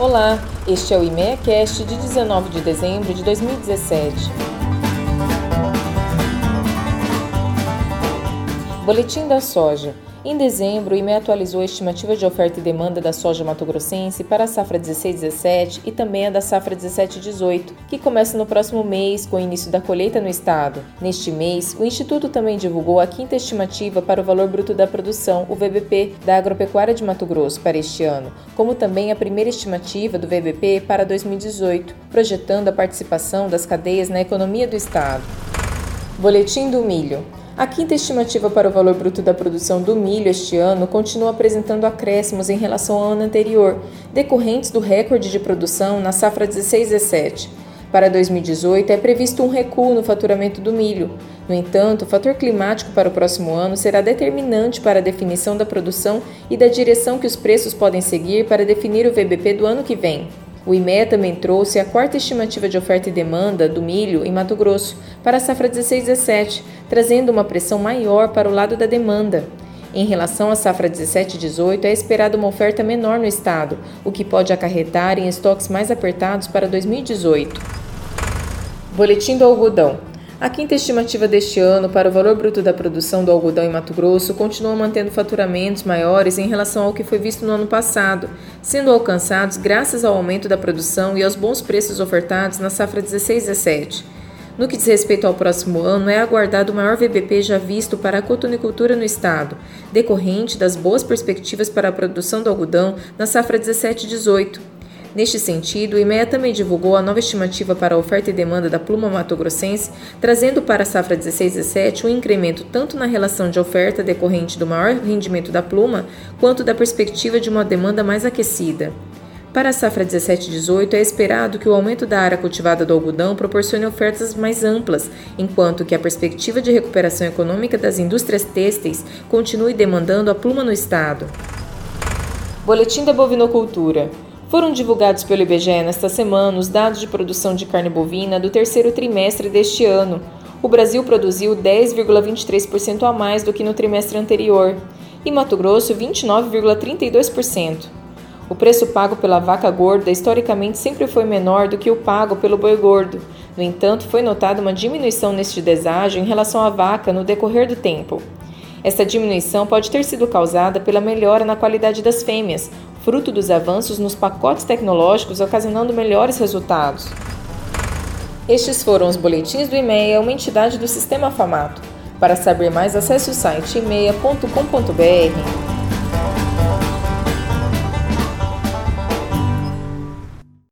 Olá, este é o IMEACast de 19 de dezembro de 2017. Boletim da Soja. Em dezembro, o IME atualizou a estimativa de oferta e demanda da soja mato-grossense para a safra 16-17 e também a da safra 17-18, que começa no próximo mês com o início da colheita no estado. Neste mês, o Instituto também divulgou a quinta estimativa para o valor bruto da produção, o VBP, da agropecuária de Mato Grosso para este ano, como também a primeira estimativa do VBP para 2018, projetando a participação das cadeias na economia do estado. Boletim do Milho. A quinta estimativa para o valor bruto da produção do milho este ano continua apresentando acréscimos em relação ao ano anterior, decorrentes do recorde de produção na safra 16-17. Para 2018, é previsto um recuo no faturamento do milho. No entanto, o fator climático para o próximo ano será determinante para a definição da produção e da direção que os preços podem seguir para definir o VBP do ano que vem. O IMEA também trouxe a quarta estimativa de oferta e demanda do milho em Mato Grosso para a safra 16-17, trazendo uma pressão maior para o lado da demanda. Em relação à safra 17-18, é esperada uma oferta menor no estado, o que pode acarretar em estoques mais apertados para 2018. Boletim do algodão. A quinta estimativa deste ano para o valor bruto da produção do algodão em Mato Grosso continua mantendo faturamentos maiores em relação ao que foi visto no ano passado, sendo alcançados graças ao aumento da produção e aos bons preços ofertados na safra 16-17. No que diz respeito ao próximo ano, é aguardado o maior VBP já visto para a cotonicultura no estado, decorrente das boas perspectivas para a produção do algodão na safra 17-18. Neste sentido, o IMEA também divulgou a nova estimativa para a oferta e demanda da pluma mato-grossense, trazendo para a safra 16-17 um incremento tanto na relação de oferta decorrente do maior rendimento da pluma, quanto da perspectiva de uma demanda mais aquecida. Para a safra 17-18, é esperado que o aumento da área cultivada do algodão proporcione ofertas mais amplas, enquanto que a perspectiva de recuperação econômica das indústrias têxteis continue demandando a pluma no estado. Boletim da Bovinocultura. Foram divulgados pelo IBGE nesta semana os dados de produção de carne bovina do terceiro trimestre deste ano. O Brasil produziu 10,23% a mais do que no trimestre anterior e Mato Grosso 29,32%. O preço pago pela vaca gorda historicamente sempre foi menor do que o pago pelo boi gordo. No entanto, foi notada uma diminuição neste deságio em relação à vaca no decorrer do tempo. Esta diminuição pode ter sido causada pela melhora na qualidade das fêmeas, fruto dos avanços nos pacotes tecnológicos ocasionando melhores resultados. Estes foram os boletins do IMEA, uma entidade do Sistema Famato. Para saber mais, acesse o site imeia.com.br.